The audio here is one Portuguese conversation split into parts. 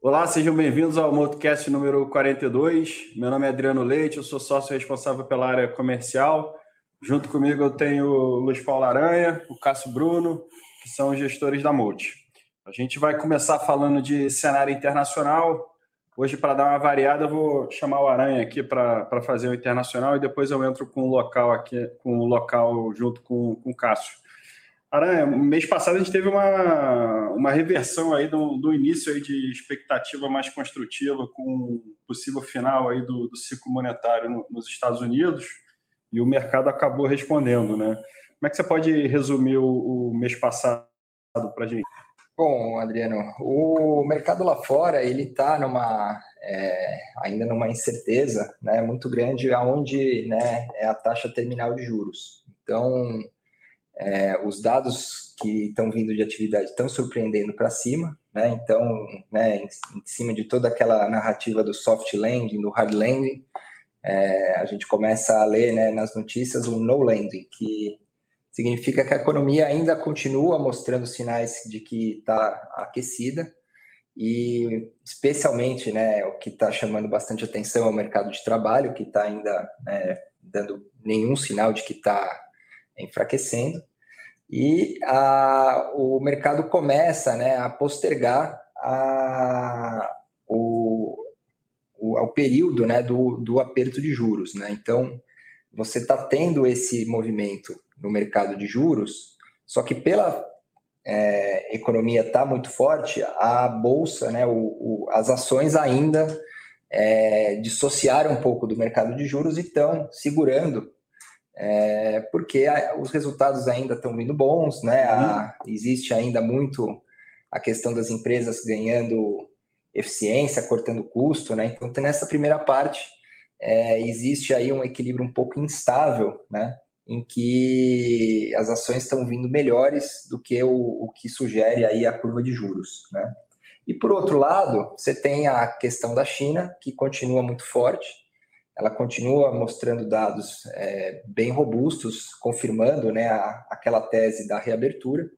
Olá, sejam bem-vindos ao Motocast número 42. Meu nome é Adriano Leite, eu sou sócio responsável pela área comercial. Junto comigo eu tenho o Luiz Paulo Aranha, o Cássio Bruno, que são gestores da Multi. A gente vai começar falando de cenário internacional. Hoje, para dar uma variada, eu vou chamar o Aranha aqui para fazer o internacional e depois eu entro com o local aqui, com o local junto com, com o Cássio. Aranha, mês passado a gente teve uma, uma reversão aí do, do início aí de expectativa mais construtiva com possível final aí do, do ciclo monetário no, nos Estados Unidos e o mercado acabou respondendo, né? Como é que você pode resumir o, o mês passado para a gente? Bom, Adriano, o mercado lá fora ele está numa é, ainda numa incerteza, né, muito grande, aonde né, é a taxa terminal de juros. Então é, os dados que estão vindo de atividade estão surpreendendo para cima, né? Então, né, em, em, cima de toda aquela narrativa do soft landing, do hard landing, é, a gente começa a ler né, nas notícias o no landing, que significa que a economia ainda continua mostrando sinais de que está aquecida e especialmente, né, o que está chamando bastante atenção é o mercado de trabalho, que está ainda né, dando nenhum sinal de que está enfraquecendo, e a, o mercado começa né, a postergar a, o, o, período né, do, do aperto de juros. Né? Então, você está tendo esse movimento no mercado de juros, só que pela é, economia está muito forte, a bolsa, né, o, o, as ações ainda é, dissociaram um pouco do mercado de juros e estão segurando é, porque os resultados ainda estão vindo bons, né? A, uhum. existe ainda muito a questão das empresas ganhando eficiência, cortando custo, né? Então, nessa primeira parte, é, existe aí um equilíbrio um pouco instável, né? Em que as ações estão vindo melhores do que o, o que sugere aí a curva de juros, né? E por outro lado, você tem a questão da China, que continua muito forte, ela continua mostrando dados é, bem robustos, confirmando né, a, aquela tese da reabertura.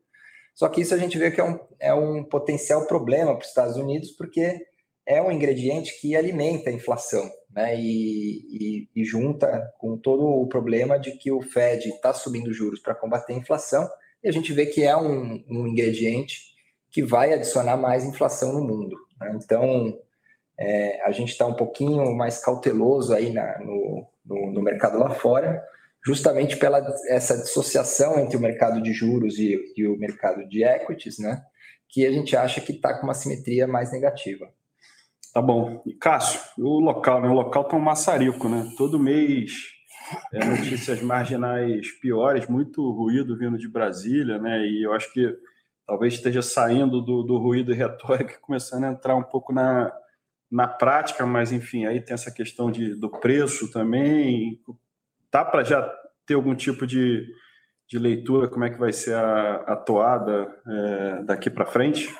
Só que isso a gente vê que é um, é um potencial problema para os Estados Unidos, porque é um ingrediente que alimenta a inflação, né? E, e, e junta com todo o problema de que o Fed está subindo juros para combater a inflação, e a gente vê que é um, um ingrediente que vai adicionar mais inflação no mundo. Né? Então, é, a gente está um pouquinho mais cauteloso aí na, no, no, no, mercado lá fora, justamente pela essa dissociação entre o mercado de juros e, e o mercado de equities, né? Que a gente acha que está com uma simetria mais negativa. Tá bom. E Cássio, o local, né? O local tá um maçarico, né? Todo mês é, notícias marginais piores, muito ruído vindo de Brasília, né? E eu acho que talvez esteja saindo do, do ruído e começando a entrar um pouco na, na prática, mas enfim, aí tem essa questão de, do preço também. Dá para já ter algum tipo de, de leitura, como é que vai ser a, a toada é, daqui para frente?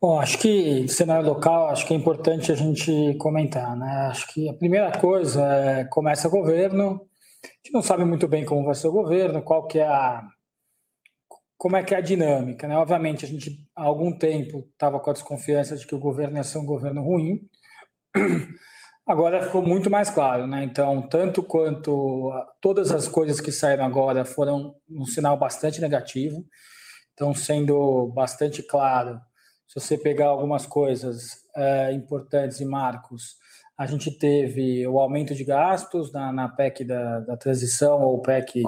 Bom, acho que cenário local, acho que é importante a gente comentar, né? Acho que a primeira coisa é começa o governo, a gente não sabe muito bem como vai ser o governo, qual que é a como é que é a dinâmica, né? Obviamente, a gente há algum tempo estava com a desconfiança de que o governo ia ser um governo ruim. Agora ficou muito mais claro, né? Então, tanto quanto todas as coisas que saíram agora foram um sinal bastante negativo. Então, sendo bastante claro, se você pegar algumas coisas é, importantes e marcos, a gente teve o aumento de gastos na, na PEC da, da transição ou PEC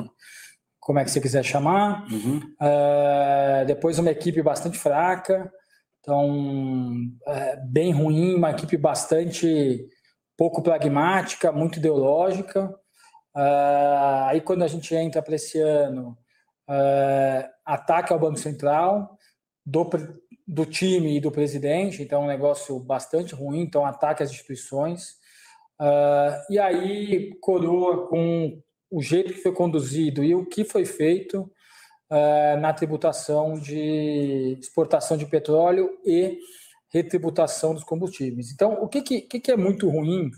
como é que você quiser chamar. Uhum. Uh, depois uma equipe bastante fraca, então uh, bem ruim, uma equipe bastante pouco pragmática, muito ideológica. Aí quando a gente entra para esse ano, ataque ao Banco Central do, do time e do presidente, então é um negócio bastante ruim, então ataque às instituições. e aí coroa com o jeito que foi conduzido e o que foi feito uh, na tributação de exportação de petróleo e retributação dos combustíveis. Então, o que, que, que é muito ruim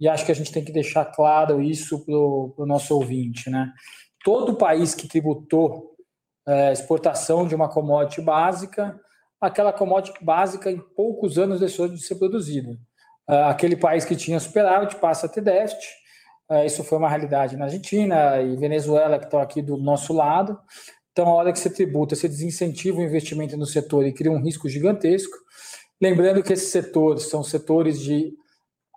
e acho que a gente tem que deixar claro isso para o nosso ouvinte. Né? Todo país que tributou é, exportação de uma commodity básica, aquela commodity básica em poucos anos deixou de ser produzida. É, aquele país que tinha superávit passa a ter déficit. É, isso foi uma realidade na Argentina e Venezuela, que estão aqui do nosso lado. Então, a hora que você tributa, você desincentiva o investimento no setor e cria um risco gigantesco. Lembrando que esses setores são setores de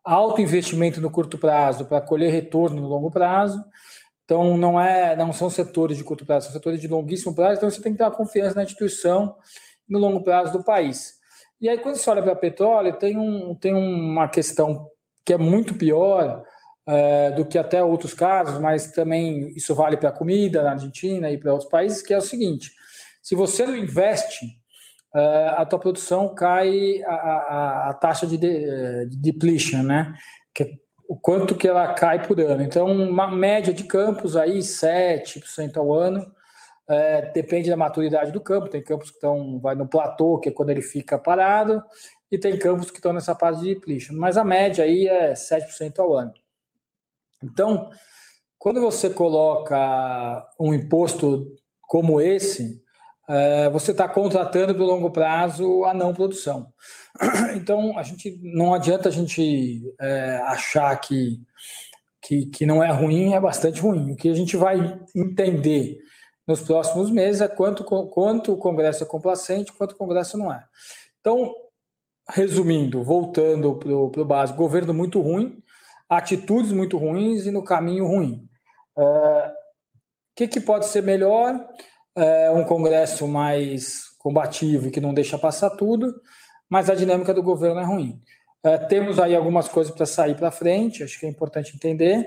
alto investimento no curto prazo para colher retorno no longo prazo. Então, não, é, não são setores de curto prazo, são setores de longuíssimo prazo. Então, você tem que ter uma confiança na instituição no longo prazo do país. E aí, quando você olha para petróleo, tem, um, tem uma questão que é muito pior é, do que até outros casos, mas também isso vale para a comida na Argentina e para outros países, que é o seguinte: se você não investe uh, a tua produção cai a, a, a taxa de, de, de, depletion, né? Que é o quanto que ela cai por ano. Então, uma média de campos aí, 7% ao ano, é, depende da maturidade do campo. Tem campos que estão vai no platô, que é quando ele fica parado, e tem campos que estão nessa fase de depletion. Mas a média aí é 7% ao ano. Então, quando você coloca um imposto como esse, você está contratando para o longo prazo a não produção. Então, a gente não adianta a gente é, achar que, que, que não é ruim, é bastante ruim. O que a gente vai entender nos próximos meses é quanto, quanto o Congresso é complacente, quanto o Congresso não é. Então, resumindo, voltando para o básico, governo muito ruim, atitudes muito ruins e no caminho ruim. O é, que, que pode ser melhor? É, um Congresso mais combativo e que não deixa passar tudo, mas a dinâmica do governo é ruim. É, temos aí algumas coisas para sair para frente, acho que é importante entender,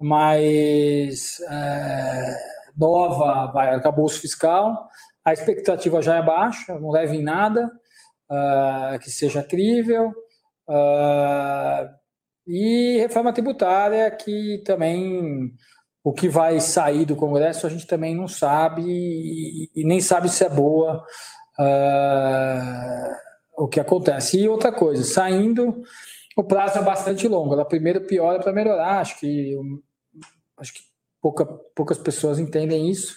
mas é, nova vai arcabouço fiscal, a expectativa já é baixa, não leva em nada é, que seja crível, é, e reforma tributária que também o que vai sair do Congresso a gente também não sabe e, nem sabe se é boa uh, o que acontece. E outra coisa, saindo, o prazo é bastante longo. Ela primeiro piora para melhorar. Acho que, acho que pouca, poucas pessoas entendem isso.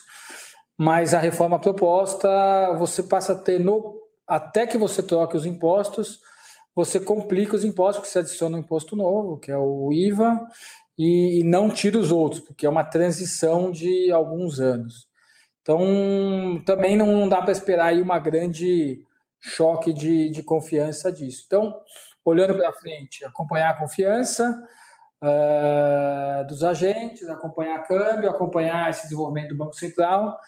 Mas a reforma proposta, você passa a ter, no, até que você troque os impostos, você complica os impostos, porque você adiciona um imposto novo, que é o IVA, e não tira os outros, porque é uma transição de alguns anos. Então, também não dá para esperar aí uma grande choque de, de confiança disso. Então, olhando para frente, acompanhar a confiança uh, dos agentes, acompanhar câmbio, acompanhar esse desenvolvimento do Banco Central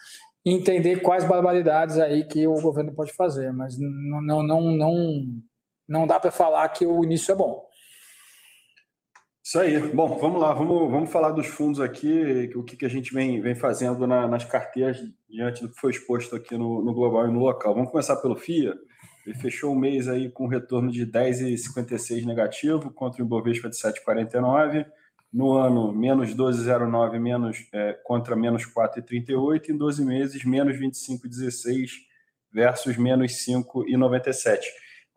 e entender quais barbaridades aí que o governo pode fazer. Mas não, não, não, não, não dá para falar que o início é bom. Isso aí. Bom, vamos lá, vamos, vamos falar dos fundos aqui, o que, que a gente vem, vem fazendo na, nas carteiras diante do que foi exposto aqui no, no global e no local. Vamos começar pelo FIA. Ele fechou o mês aí com retorno de 10,56 negativo contra o Ibovespa de 7,49. No ano, menos 12,09 menos, é, contra menos 4,38. Em 12 meses, menos 25,16 versus menos 5,97.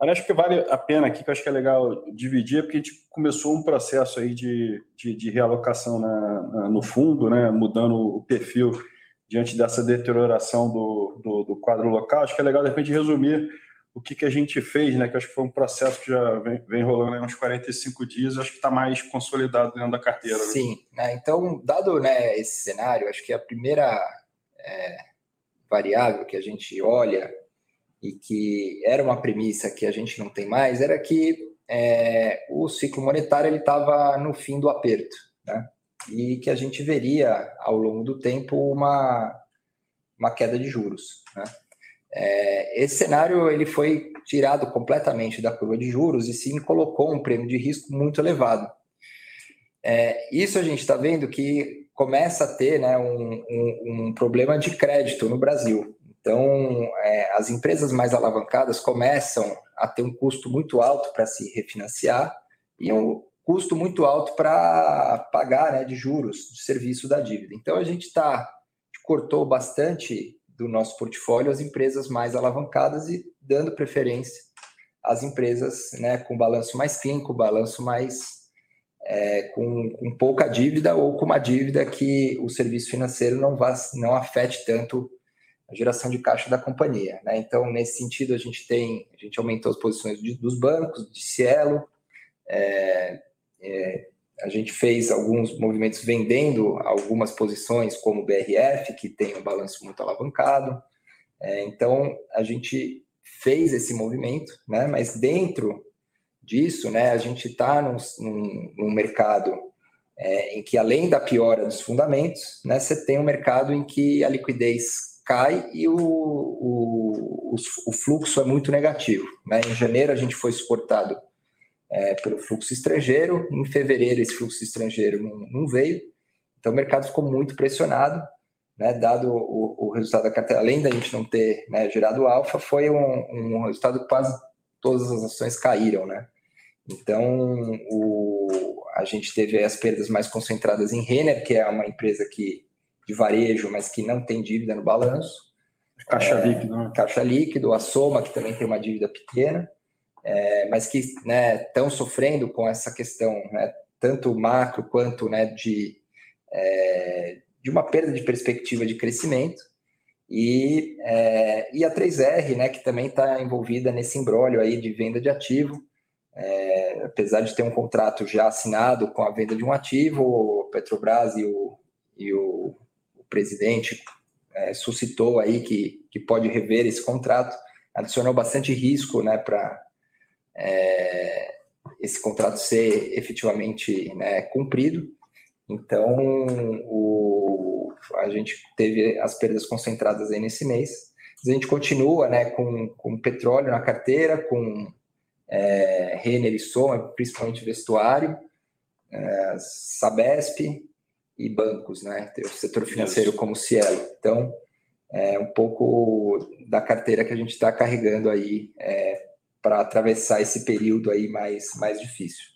Acho que vale a pena aqui, que eu acho que é legal dividir, porque a gente começou um processo aí de, de, de realocação na, na, no fundo, né, mudando o perfil diante dessa deterioração do, do, do, quadro local. Acho que é legal, de repente, resumir o que, que a gente fez, né, que acho que foi um processo que já vem, vem rolando há uns 45 dias, acho que está mais consolidado dentro da carteira. Né? Sim, né? então, dado né, esse cenário, acho que a primeira é, variável que a gente olha e que era uma premissa que a gente não tem mais, era que é, o ciclo monetário estava no fim do aperto, né? e que a gente veria ao longo do tempo uma, uma queda de juros. Né? É, esse cenário ele foi tirado completamente da curva de juros e sim colocou um prêmio de risco muito elevado. É, isso a gente está vendo que começa a ter né, um, um, um problema de crédito no Brasil. Então, é, as empresas mais alavancadas começam a ter um custo muito alto para se refinanciar e um custo muito alto para pagar né, de juros de serviço da dívida. Então, a gente tá, cortou bastante do nosso portfólio as empresas mais alavancadas e dando preferência às empresas né, com balanço mais clean, com balanço mais é, com, com, pouca dívida ou com uma dívida que o serviço financeiro não, vá, não afete tanto geração de caixa da companhia. Né? Então, nesse sentido, a gente tem, a gente aumentou as posições de, dos bancos, de Cielo, é, é, a gente fez alguns movimentos vendendo algumas posições, como o BRF, que tem um balanço muito alavancado. É, então, a gente fez esse movimento, né? mas dentro disso, né, a gente está num, num, num, mercado é, em que, além da piora dos fundamentos, né, você tem um mercado em que a liquidez cai e o, o, o, fluxo é muito negativo. Né? Em janeiro, a gente foi suportado é, pelo fluxo estrangeiro, em fevereiro, esse fluxo estrangeiro não, não veio, então o mercado ficou muito pressionado. Né, dado o, o, resultado da carteira, além da gente não ter né, gerado alfa, foi um, um resultado que quase todas as ações caíram, né? Então, o, a gente teve as perdas mais concentradas em Renner, que é uma empresa que, de varejo, mas que não tem dívida no balanço. Caixa é, líquido. Né? Caixa líquido, a Soma, que também tem uma dívida pequena, é, mas que estão né, sofrendo com essa questão, né, tanto macro quanto né, de, é, de uma perda de perspectiva de crescimento. E, é, e a 3R, né, que também está envolvida nesse embrólio aí de venda de ativo, é, apesar de ter um contrato já assinado com a venda de um ativo, o Petrobras e o, e o, o presidente é, suscitou aí que, que pode rever esse contrato, adicionou bastante risco né, para é, esse contrato ser efetivamente né, cumprido. Então, o, a gente teve as perdas concentradas aí nesse mês. A gente continua né, com, com petróleo na carteira, com é, Renner e Soma, principalmente vestuário, é, Sabesp e bancos, né? Tem o setor financeiro Isso. como Cielo. Então, é um pouco da carteira que a gente está carregando aí é, para atravessar esse período aí mais, mais difícil.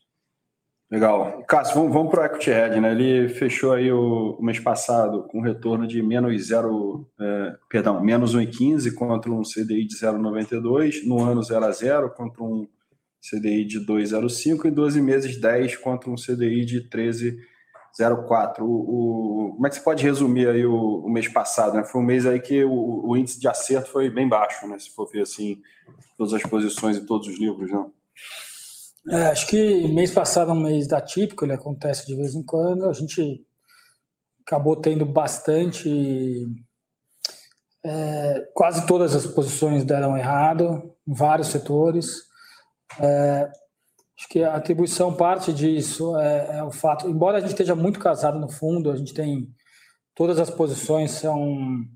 Legal. Cássio, vamos, vamos para o Equity Red, né? Ele fechou aí o, o, mês passado com um retorno de menos 0, é, perdão, menos 1,15 contra um CDI de 0,92, no ano 0 a 0 contra um CDI de 2,05 e 12 meses 10 contra um CDI de 13,04. O, o, como é que você pode resumir aí o, o mês passado? Né? Foi um mês aí que o, o, índice de acerto foi bem baixo, né? Se for ver assim, todas as posições e todos os livros, não? É, acho que mês passado é um mês da típico, ele acontece de vez em quando. A gente acabou tendo bastante. É, quase todas as posições deram errado, em vários setores. É, acho que a atribuição parte disso é, é, o fato, embora a gente esteja muito casado no fundo, a gente tem todas as posições são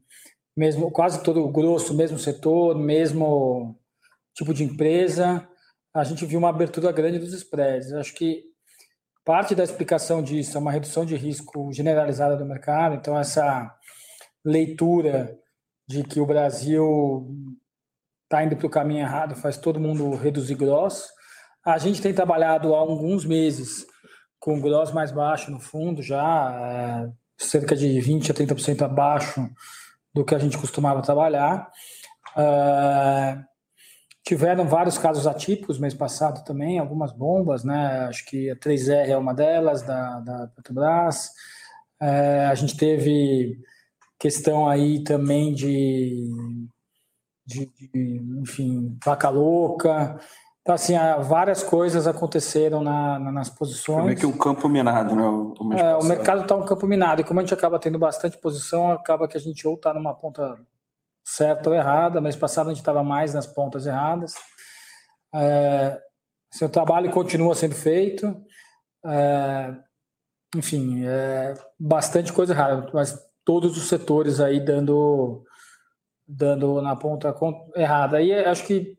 mesmo quase todo o grosso, mesmo setor, mesmo tipo de empresa, a gente viu uma abertura grande dos spreads. Acho que parte da explicação disso é uma redução de risco generalizada do mercado, então essa leitura de que o Brasil está indo para o caminho errado, faz todo mundo reduzir gross. A gente tem trabalhado há alguns meses com gross mais baixo no fundo, já é, cerca de 20% a 30% abaixo do que a gente costumava trabalhar. É, tiveram vários casos atípicos mês passado também, algumas bombas, né? Acho que a 3R é uma delas, da, da Petrobras. É, a gente teve questão aí também de de, de, enfim, vaca louca. Então, assim, várias coisas aconteceram na, na, nas posições. Como é que o campo minado, né? O, o, é, o mercado está um campo minado, e como a gente acaba tendo bastante posição, acaba que a gente ou está numa ponta certa ou errada. Mês passado a gente estava mais nas pontas erradas. É, seu trabalho continua sendo feito. É, enfim, é bastante coisa errada, mas todos os setores aí dando dando na ponta errada. Aí acho que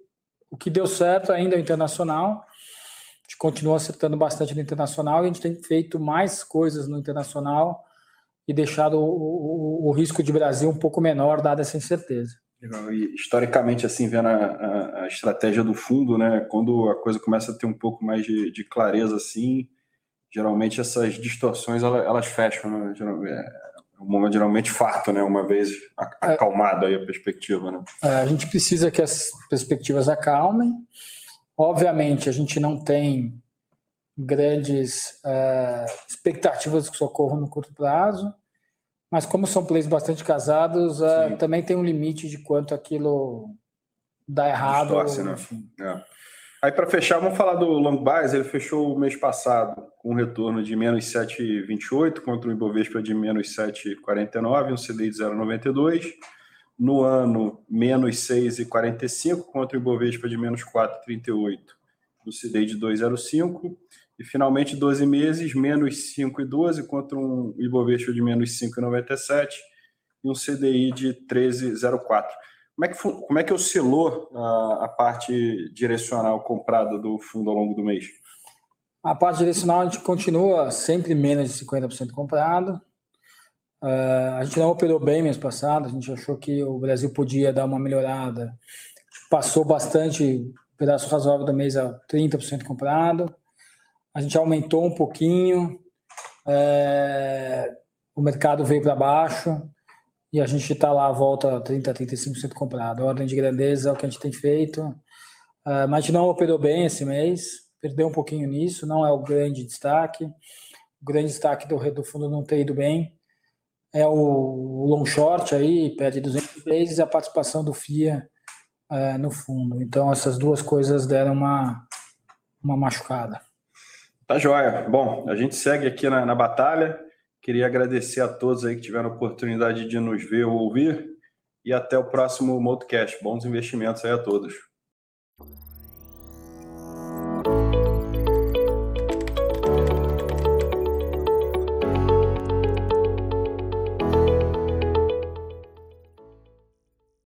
o que deu certo ainda é o internacional. A gente continua acertando bastante no internacional e a gente tem feito mais coisas no internacional e deixado o, o, o risco de Brasil um pouco menor, dada essa incerteza. E, historicamente, assim, vendo a, a, a, estratégia do fundo, né, quando a coisa começa a ter um pouco mais de, de clareza, assim, geralmente essas distorções elas, elas fecham, né? É, um momento geralmente farto, né? Uma vez é. acalmada aí a perspectiva, né? É, a gente precisa que as perspectivas acalmem. Obviamente, a gente não tem grandes uh, expectativas de socorro no curto prazo, mas como são plays bastante casados, uh, também tem um limite de quanto aquilo dá errado. Distorce, né? É. Aí, para fechar, vamos falar do Long Bias. Ele fechou o mês passado com um retorno de menos 7,28 contra o Ibovespa de menos 7,49, um CDI de 0,92. No ano, menos 6,45 contra o Ibovespa de menos 4,38, no CDI de 2,05. E, finalmente, 12 meses, menos 5,12 contra um Ibovespa de menos 5,97 e um CDI de 13,04. Como é que, como é que oscilou a, a parte direcional comprada do fundo ao longo do mês? A parte direcional a gente continua sempre menos de 50% comprado. Uh, a gente não operou bem mês passado, a gente achou que o Brasil podia dar uma melhorada. Passou bastante, pedaço razoável do mês a 30% comprado. A gente aumentou um pouquinho, é, o mercado veio para baixo e a gente está lá à volta 30% a 35% comprado. A ordem de grandeza é o que a gente tem feito. Uh, mas não operou bem esse mês, perdeu um pouquinho nisso, não é o grande destaque. O grande destaque do, do fundo não ter ido bem é o, long short aí, perde 200 vezes, a participação do FIA uh, no fundo. Então essas duas coisas deram uma, uma machucada. Tá joia. Bom, a gente segue aqui na, na batalha. Queria agradecer a todos aí que tiveram a oportunidade de nos ver ou ouvir. E até o próximo Motocast. Bons investimentos aí a todos.